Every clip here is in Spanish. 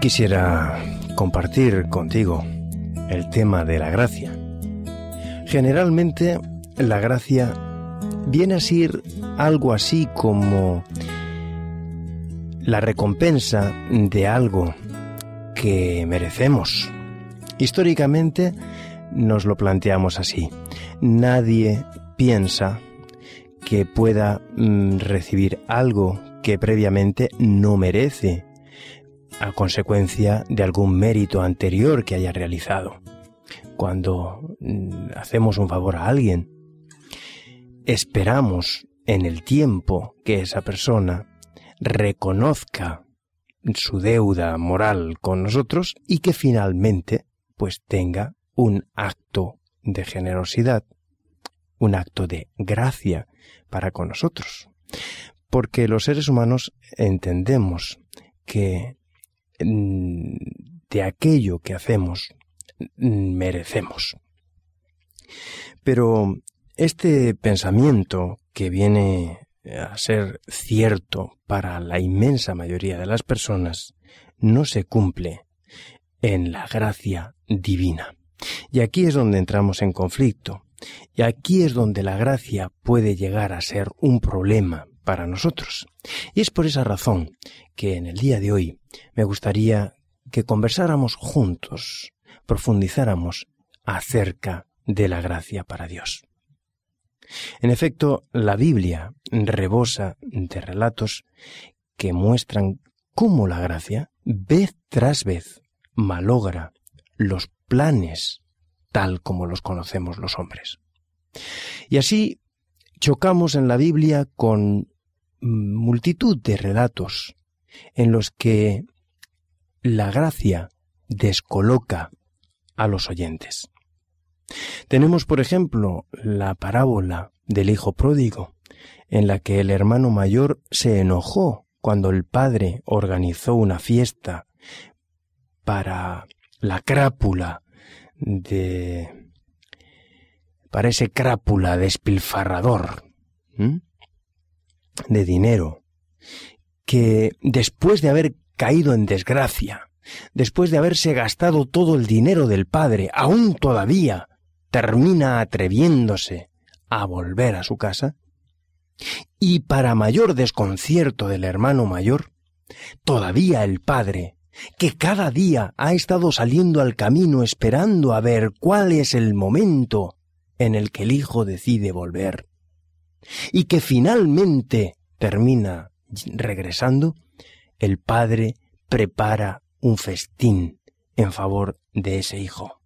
Quisiera compartir contigo el tema de la gracia. Generalmente la gracia viene a ser algo así como la recompensa de algo que merecemos. Históricamente nos lo planteamos así. Nadie piensa que pueda mm, recibir algo que previamente no merece a consecuencia de algún mérito anterior que haya realizado. Cuando mm, hacemos un favor a alguien, esperamos en el tiempo que esa persona reconozca su deuda moral con nosotros y que finalmente pues tenga un acto de generosidad, un acto de gracia para con nosotros. Porque los seres humanos entendemos que de aquello que hacemos mm, merecemos. Pero este pensamiento que viene a ser cierto para la inmensa mayoría de las personas, no se cumple en la gracia divina. Y aquí es donde entramos en conflicto. Y aquí es donde la gracia puede llegar a ser un problema para nosotros. Y es por esa razón que en el día de hoy me gustaría que conversáramos juntos, profundizáramos acerca de la gracia para Dios. En efecto, la Biblia rebosa de relatos que muestran cómo la gracia, vez tras vez, malogra los planes tal como los conocemos los hombres. Y así chocamos en la Biblia con multitud de relatos en los que la gracia descoloca a los oyentes. Tenemos, por ejemplo, la parábola del hijo pródigo, en la que el hermano mayor se enojó cuando el padre organizó una fiesta para la crápula de... para ese crápula despilfarrador de dinero, que después de haber caído en desgracia, después de haberse gastado todo el dinero del padre, aún todavía termina atreviéndose a volver a su casa, y para mayor desconcierto del hermano mayor, todavía el padre, que cada día ha estado saliendo al camino esperando a ver cuál es el momento en el que el hijo decide volver, y que finalmente termina regresando, el padre prepara un festín en favor de ese hijo.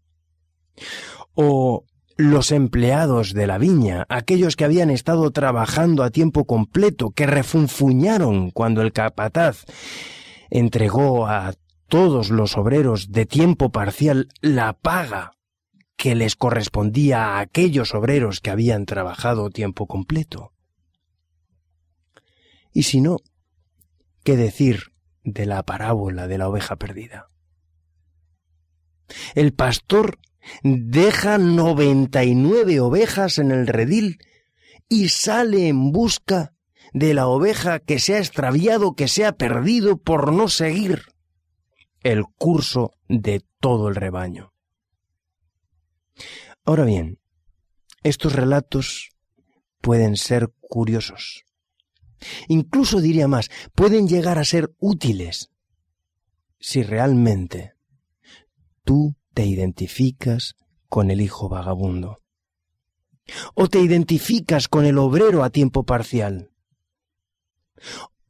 O los empleados de la viña, aquellos que habían estado trabajando a tiempo completo, que refunfuñaron cuando el capataz entregó a todos los obreros de tiempo parcial la paga que les correspondía a aquellos obreros que habían trabajado tiempo completo. Y si no, ¿qué decir de la parábola de la oveja perdida? El pastor deja noventa y nueve ovejas en el redil y sale en busca de la oveja que se ha extraviado, que se ha perdido por no seguir el curso de todo el rebaño. Ahora bien, estos relatos pueden ser curiosos. Incluso diría más, pueden llegar a ser útiles si realmente tú te identificas con el hijo vagabundo. O te identificas con el obrero a tiempo parcial.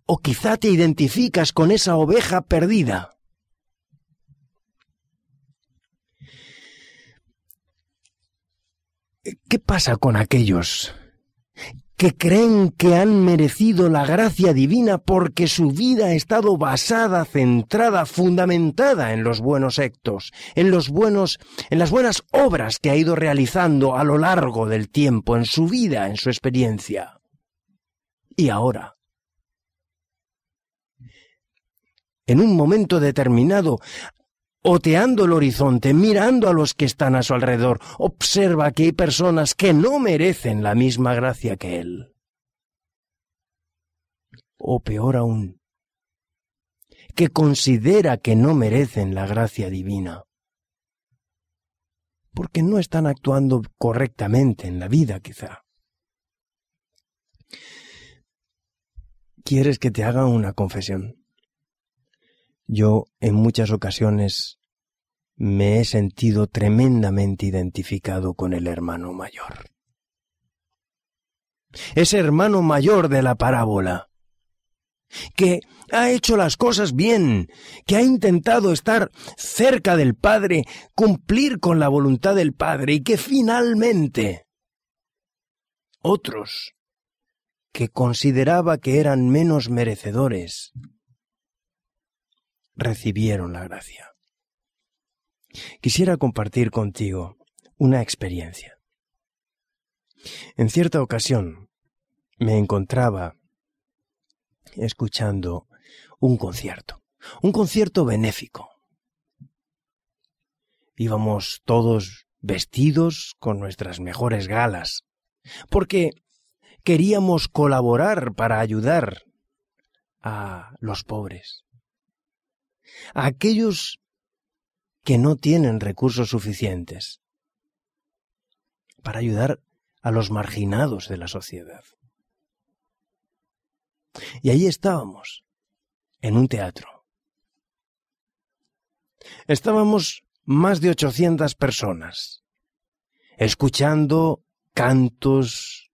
O quizá te identificas con esa oveja perdida. ¿Qué pasa con aquellos que creen que han merecido la gracia divina porque su vida ha estado basada, centrada, fundamentada en los buenos actos, en los buenos, en las buenas obras que ha ido realizando a lo largo del tiempo, en su vida, en su experiencia. Y ahora, en un momento determinado, Oteando el horizonte, mirando a los que están a su alrededor, observa que hay personas que no merecen la misma gracia que él. O peor aún, que considera que no merecen la gracia divina, porque no están actuando correctamente en la vida quizá. ¿Quieres que te haga una confesión? Yo en muchas ocasiones me he sentido tremendamente identificado con el hermano mayor. Ese hermano mayor de la parábola, que ha hecho las cosas bien, que ha intentado estar cerca del Padre, cumplir con la voluntad del Padre y que finalmente otros que consideraba que eran menos merecedores recibieron la gracia. Quisiera compartir contigo una experiencia. En cierta ocasión me encontraba escuchando un concierto, un concierto benéfico. Íbamos todos vestidos con nuestras mejores galas, porque queríamos colaborar para ayudar a los pobres, a aquellos que no tienen recursos suficientes, para ayudar a los marginados de la sociedad. Y ahí estábamos, en un teatro. Estábamos más de 800 personas, escuchando cantos,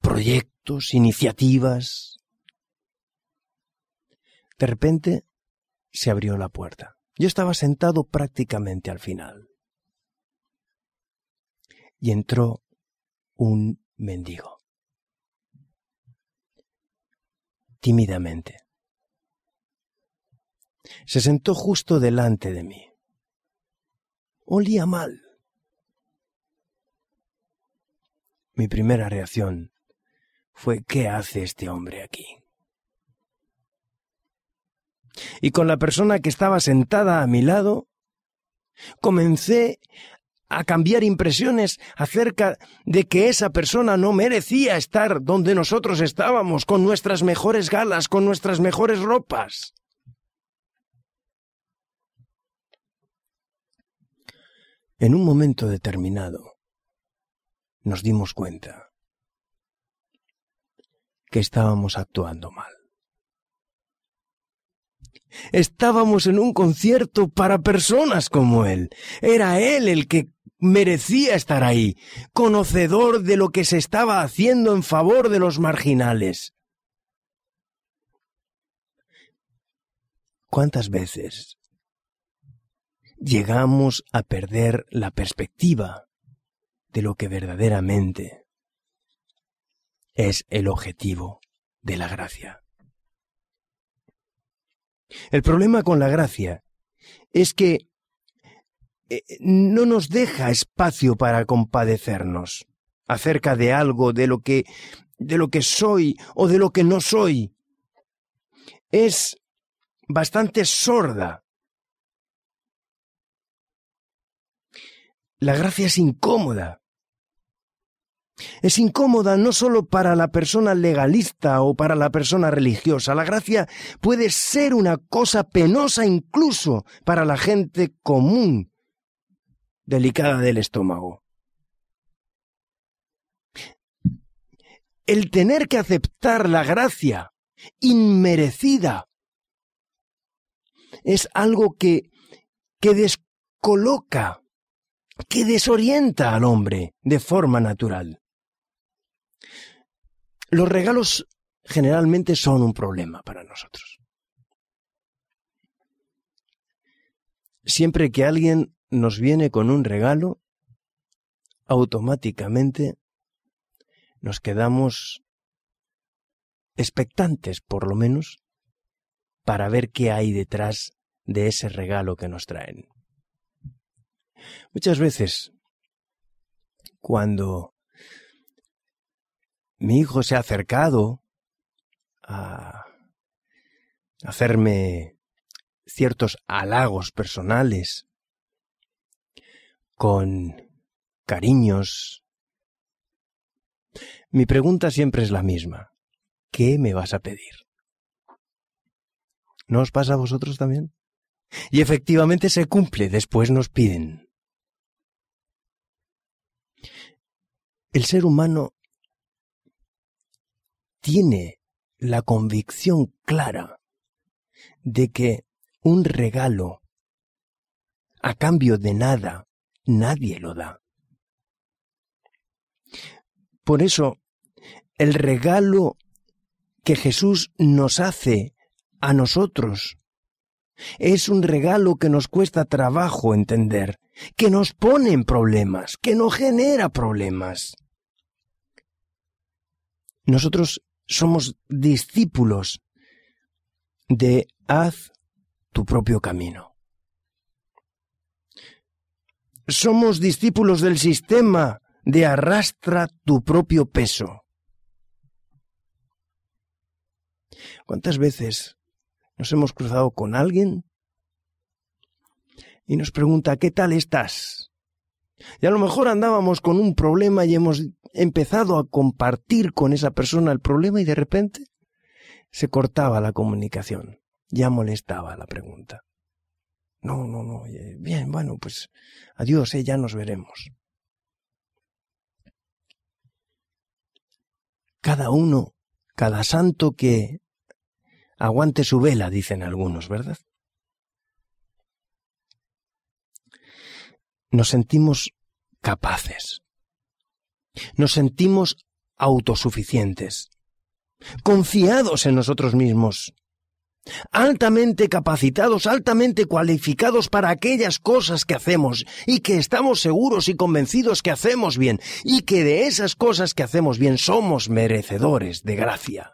proyectos, iniciativas. De repente se abrió la puerta. Yo estaba sentado prácticamente al final. Y entró un mendigo. tímidamente. Se sentó justo delante de mí. Olía mal. Mi primera reacción fue ¿qué hace este hombre aquí? Y con la persona que estaba sentada a mi lado, comencé a cambiar impresiones acerca de que esa persona no merecía estar donde nosotros estábamos, con nuestras mejores galas, con nuestras mejores ropas. En un momento determinado nos dimos cuenta que estábamos actuando mal. Estábamos en un concierto para personas como él. Era él el que merecía estar ahí, conocedor de lo que se estaba haciendo en favor de los marginales. ¿Cuántas veces llegamos a perder la perspectiva de lo que verdaderamente es el objetivo de la gracia? El problema con la gracia es que eh, no nos deja espacio para compadecernos acerca de algo, de lo que, de lo que soy o de lo que no soy. Es bastante sorda. La gracia es incómoda. Es incómoda no solo para la persona legalista o para la persona religiosa. La gracia puede ser una cosa penosa incluso para la gente común delicada del estómago. El tener que aceptar la gracia inmerecida es algo que, que descoloca, que desorienta al hombre de forma natural. Los regalos generalmente son un problema para nosotros. Siempre que alguien nos viene con un regalo, automáticamente nos quedamos expectantes, por lo menos, para ver qué hay detrás de ese regalo que nos traen. Muchas veces, cuando mi hijo se ha acercado a hacerme ciertos halagos personales con cariños. Mi pregunta siempre es la misma. ¿Qué me vas a pedir? ¿No os pasa a vosotros también? Y efectivamente se cumple, después nos piden. El ser humano tiene la convicción clara de que un regalo a cambio de nada nadie lo da. Por eso, el regalo que Jesús nos hace a nosotros es un regalo que nos cuesta trabajo entender, que nos pone en problemas, que no genera problemas. Nosotros somos discípulos de haz tu propio camino. Somos discípulos del sistema de arrastra tu propio peso. ¿Cuántas veces nos hemos cruzado con alguien y nos pregunta, ¿qué tal estás? Y a lo mejor andábamos con un problema y hemos empezado a compartir con esa persona el problema y de repente se cortaba la comunicación. Ya molestaba la pregunta. No, no, no. Bien, bueno, pues adiós, eh, ya nos veremos. Cada uno, cada santo que aguante su vela, dicen algunos, ¿verdad? Nos sentimos capaces. Nos sentimos autosuficientes, confiados en nosotros mismos, altamente capacitados, altamente cualificados para aquellas cosas que hacemos y que estamos seguros y convencidos que hacemos bien y que de esas cosas que hacemos bien somos merecedores de gracia.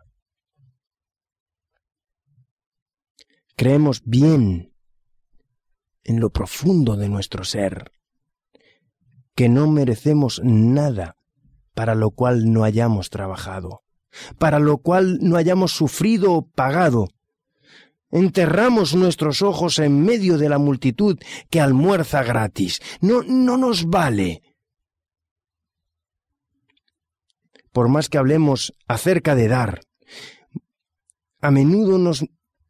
Creemos bien en lo profundo de nuestro ser, que no merecemos nada para lo cual no hayamos trabajado, para lo cual no hayamos sufrido o pagado. Enterramos nuestros ojos en medio de la multitud que almuerza gratis. No, no nos vale. Por más que hablemos acerca de dar, a menudo nos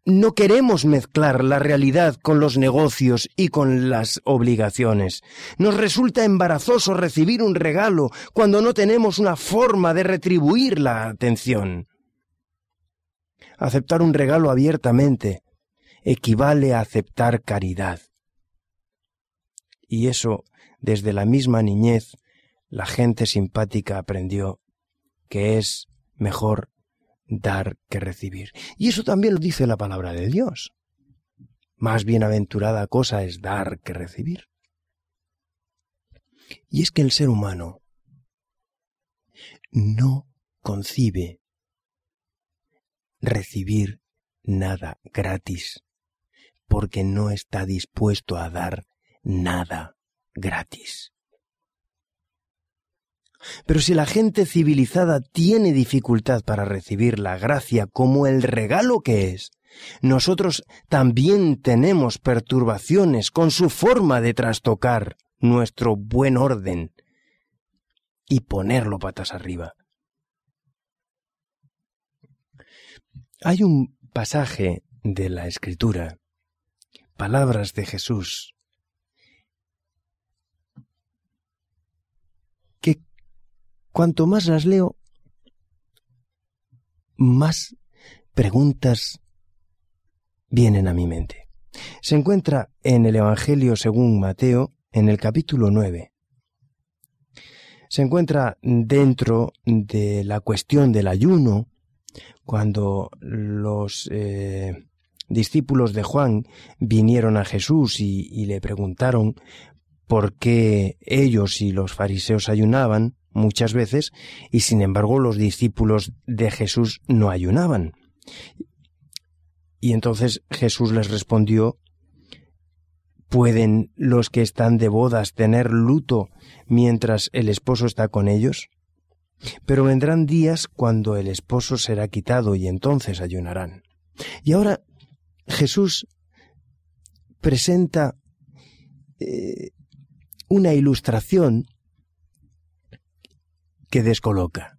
no queremos mezclar la realidad con los negocios y con las obligaciones. Nos resulta embarazoso recibir un regalo cuando no tenemos una forma de retribuir la atención. Aceptar un regalo abiertamente equivale a aceptar caridad. Y eso, desde la misma niñez, la gente simpática aprendió que es mejor dar que recibir. Y eso también lo dice la palabra de Dios. Más bienaventurada cosa es dar que recibir. Y es que el ser humano no concibe recibir nada gratis, porque no está dispuesto a dar nada gratis. Pero si la gente civilizada tiene dificultad para recibir la gracia como el regalo que es, nosotros también tenemos perturbaciones con su forma de trastocar nuestro buen orden y ponerlo patas arriba. Hay un pasaje de la Escritura, palabras de Jesús, cuanto más las leo, más preguntas vienen a mi mente. Se encuentra en el Evangelio según Mateo, en el capítulo 9. Se encuentra dentro de la cuestión del ayuno, cuando los eh, discípulos de Juan vinieron a Jesús y, y le preguntaron por qué ellos y los fariseos ayunaban, muchas veces y sin embargo los discípulos de Jesús no ayunaban. Y entonces Jesús les respondió, ¿pueden los que están de bodas tener luto mientras el esposo está con ellos? Pero vendrán días cuando el esposo será quitado y entonces ayunarán. Y ahora Jesús presenta eh, una ilustración que descoloca.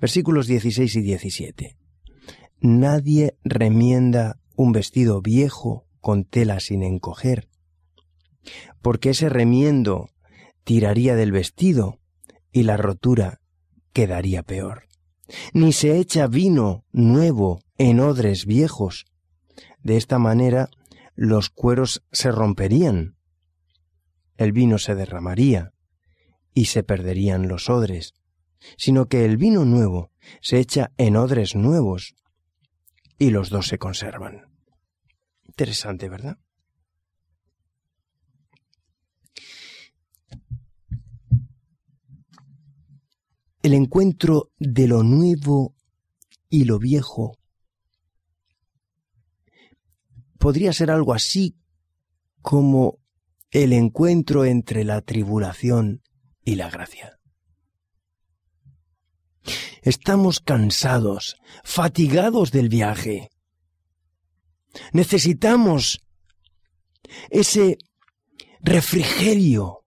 Versículos 16 y 17. Nadie remienda un vestido viejo con tela sin encoger, porque ese remiendo tiraría del vestido y la rotura quedaría peor. Ni se echa vino nuevo en odres viejos. De esta manera los cueros se romperían, el vino se derramaría y se perderían los odres, sino que el vino nuevo se echa en odres nuevos y los dos se conservan. Interesante, ¿verdad? El encuentro de lo nuevo y lo viejo podría ser algo así como el encuentro entre la tribulación y la gracia. Estamos cansados, fatigados del viaje. Necesitamos ese refrigerio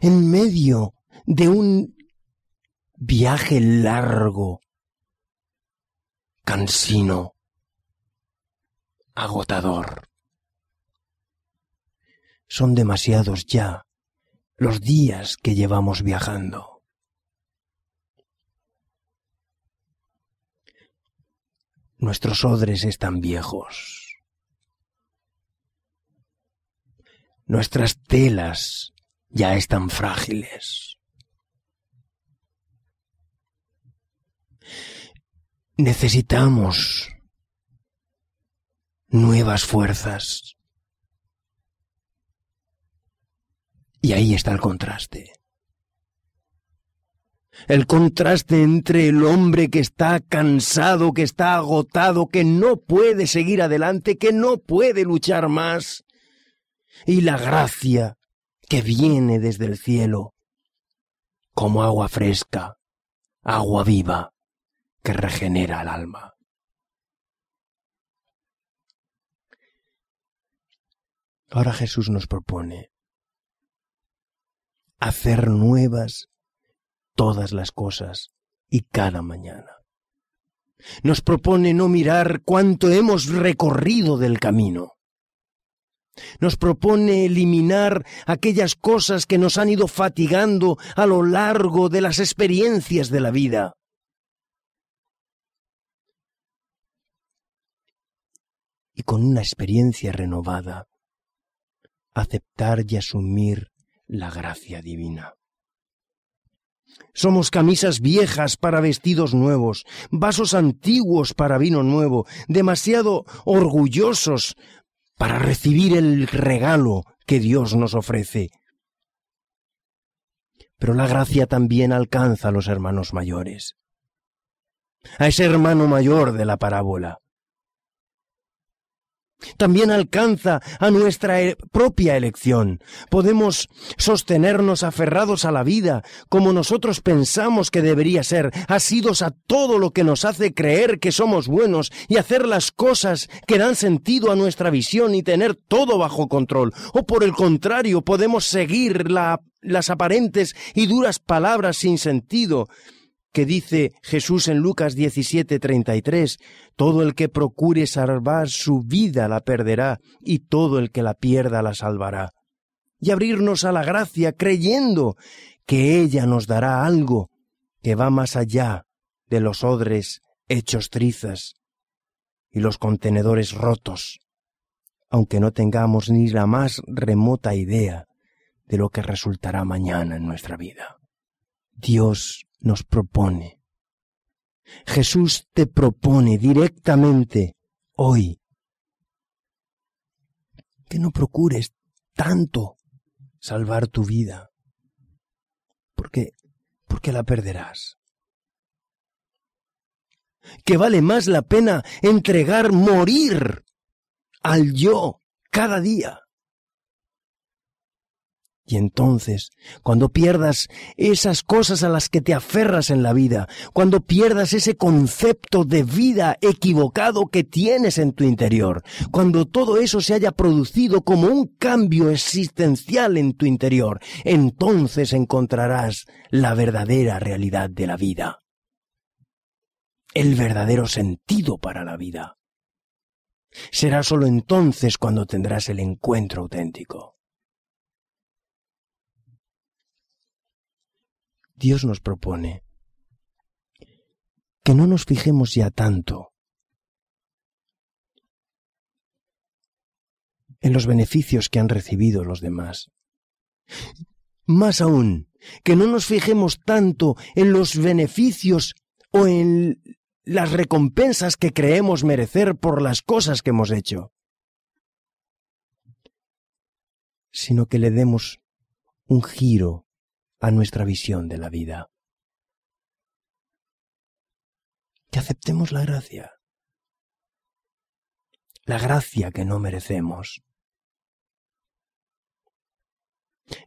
en medio de un viaje largo, cansino, agotador. Son demasiados ya los días que llevamos viajando. Nuestros odres están viejos. Nuestras telas ya están frágiles. Necesitamos nuevas fuerzas. Y ahí está el contraste el contraste entre el hombre que está cansado, que está agotado, que no puede seguir adelante, que no puede luchar más, y la gracia que viene desde el cielo, como agua fresca, agua viva, que regenera el alma. Ahora Jesús nos propone hacer nuevas todas las cosas y cada mañana. Nos propone no mirar cuánto hemos recorrido del camino. Nos propone eliminar aquellas cosas que nos han ido fatigando a lo largo de las experiencias de la vida. Y con una experiencia renovada, aceptar y asumir la gracia divina. Somos camisas viejas para vestidos nuevos, vasos antiguos para vino nuevo, demasiado orgullosos para recibir el regalo que Dios nos ofrece. Pero la gracia también alcanza a los hermanos mayores, a ese hermano mayor de la parábola, también alcanza a nuestra e-, propia elección. Podemos sostenernos aferrados a la vida como nosotros pensamos que debería ser, asidos a todo lo que nos hace creer que somos buenos y hacer las cosas que dan sentido a nuestra visión y tener todo bajo control. O por el contrario, podemos seguir las aparentes y duras palabras sin sentido que dice Jesús en Lucas 17:33, todo el que procure salvar su vida la perderá, y todo el que la pierda la salvará. Y abrirnos a la gracia creyendo que ella nos dará algo que va más allá de los odres hechos trizas y los contenedores rotos, aunque no tengamos ni la más remota idea de lo que resultará mañana en nuestra vida. Dios nos propone. Jesús te propone directamente hoy que no procures tanto salvar tu vida, porque porque la perderás. Que vale más la pena entregar morir al yo cada día y entonces, cuando pierdas esas cosas a las que te aferras en la vida, cuando pierdas ese concepto de vida equivocado que tienes en tu interior, cuando todo eso se haya producido como un cambio existencial en tu interior, entonces encontrarás la verdadera realidad de la vida, el verdadero sentido para la vida. Será sólo entonces cuando tendrás el encuentro auténtico. Dios nos propone que no nos fijemos ya tanto en los beneficios que han recibido los demás. Más aún, que no nos fijemos tanto en los beneficios o en las recompensas que creemos merecer por las cosas que hemos hecho, sino que le demos un giro a nuestra visión de la vida. Que aceptemos la gracia, la gracia que no merecemos.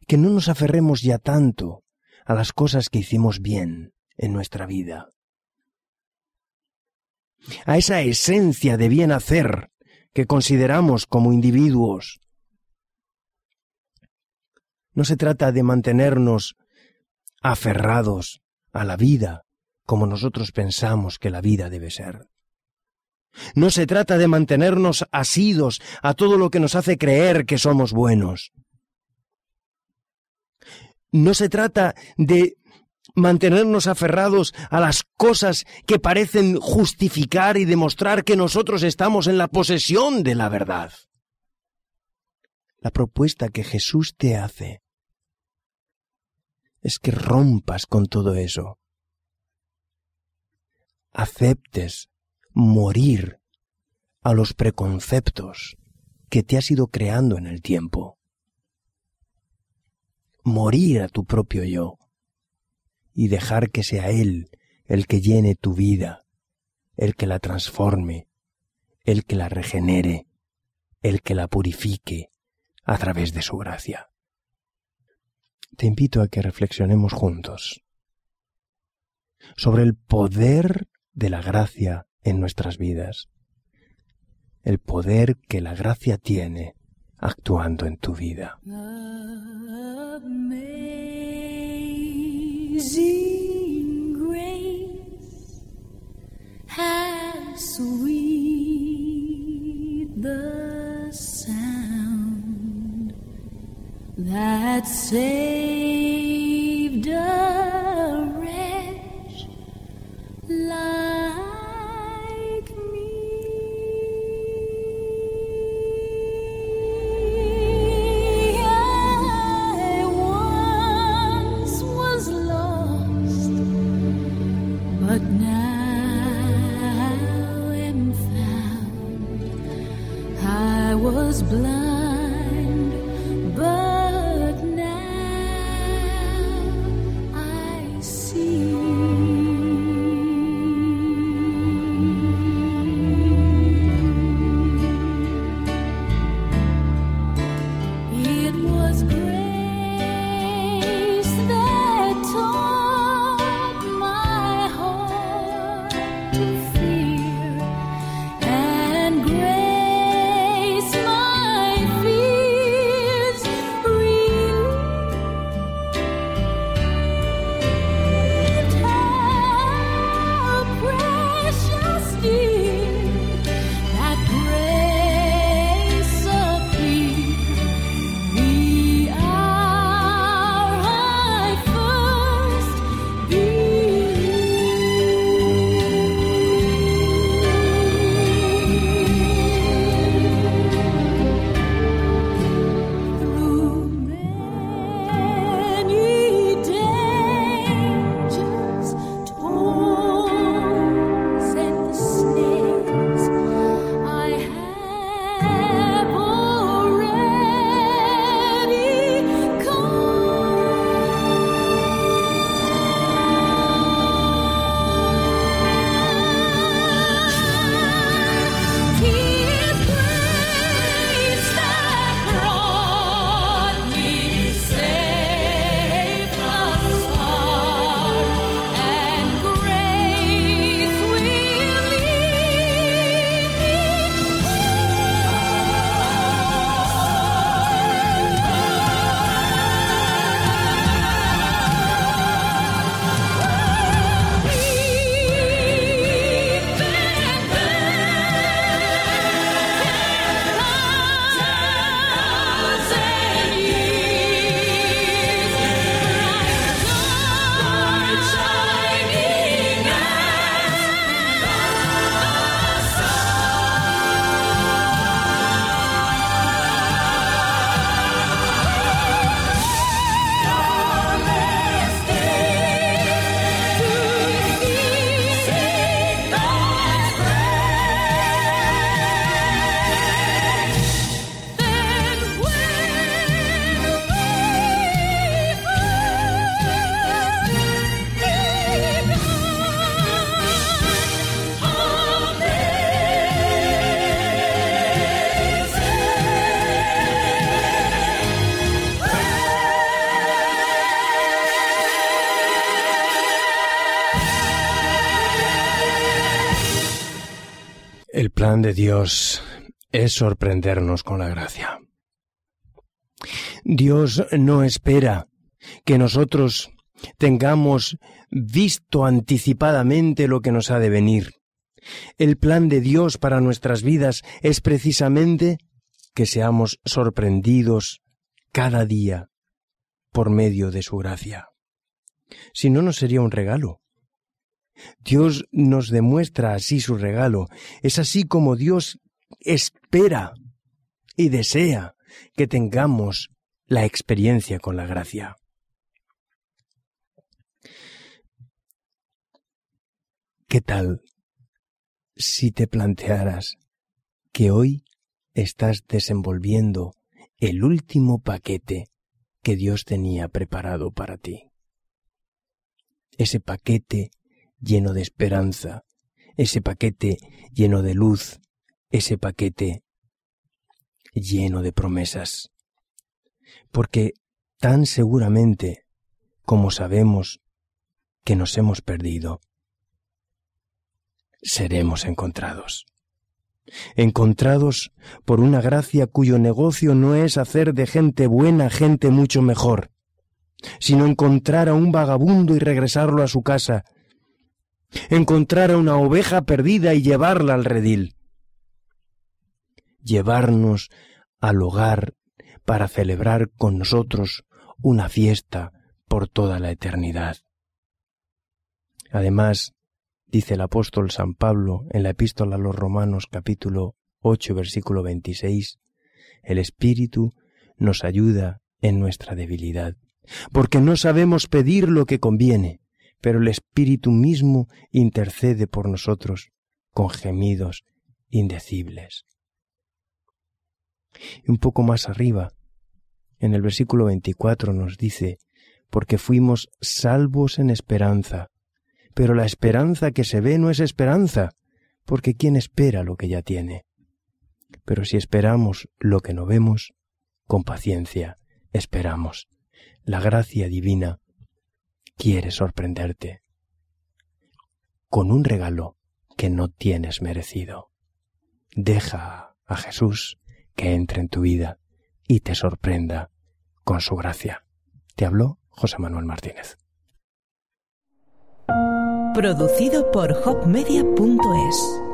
Que no nos aferremos ya tanto a las cosas que hicimos bien en nuestra vida a esa esencia de bien hacer que consideramos como individuos. No se trata de mantenernos aferrados a la vida como nosotros pensamos que la vida debe ser. No se trata de mantenernos asidos a todo lo que nos hace creer que somos buenos. No se trata de mantenernos aferrados a las cosas que parecen justificar y demostrar que nosotros estamos en la posesión de la verdad. La propuesta que Jesús te hace es que rompas con todo eso. Aceptes morir a los preconceptos que te has ido creando en el tiempo. Morir a tu propio yo y dejar que sea Él el que llene tu vida, el que la transforme, el que la regenere, el que la purifique a través de su gracia. Te invito a que reflexionemos juntos sobre el poder de la gracia en nuestras vidas, el poder que la gracia tiene actuando en tu vida. that say was great. De Dios es sorprendernos con la gracia. Dios no espera que nosotros tengamos visto anticipadamente lo que nos ha de venir. El plan de Dios para nuestras vidas es precisamente que seamos sorprendidos cada día por medio de su gracia. Si no, no sería un regalo. Dios nos demuestra así su regalo. Es así como Dios espera y desea que tengamos la experiencia con la gracia. ¿Qué tal si te plantearas que hoy estás desenvolviendo el último paquete que Dios tenía preparado para ti? Ese paquete lleno de esperanza, ese paquete lleno de luz, ese paquete lleno de promesas. Porque tan seguramente como sabemos que nos hemos perdido, seremos encontrados. Encontrados por una gracia cuyo negocio no es hacer de gente buena gente mucho mejor, sino encontrar a un vagabundo y regresarlo a su casa, encontrar a una oveja perdida y llevarla al redil, llevarnos al hogar para celebrar con nosotros una fiesta por toda la eternidad. Además, dice el apóstol San Pablo en la epístola a los Romanos capítulo 8 versículo 26, el Espíritu nos ayuda en nuestra debilidad, porque no sabemos pedir lo que conviene, pero el Espíritu mismo intercede por nosotros con gemidos indecibles. Y un poco más arriba, en el versículo 24 nos dice, porque fuimos salvos en esperanza, pero la esperanza que se ve no es esperanza, porque ¿quién espera lo que ya tiene? Pero si esperamos lo que no vemos, con paciencia esperamos. La gracia divina quiere sorprenderte con un regalo que no tienes merecido. Deja a Jesús que entre en tu vida y te sorprenda con su gracia. Te habló José Manuel Martínez. Producido por hopmedia.es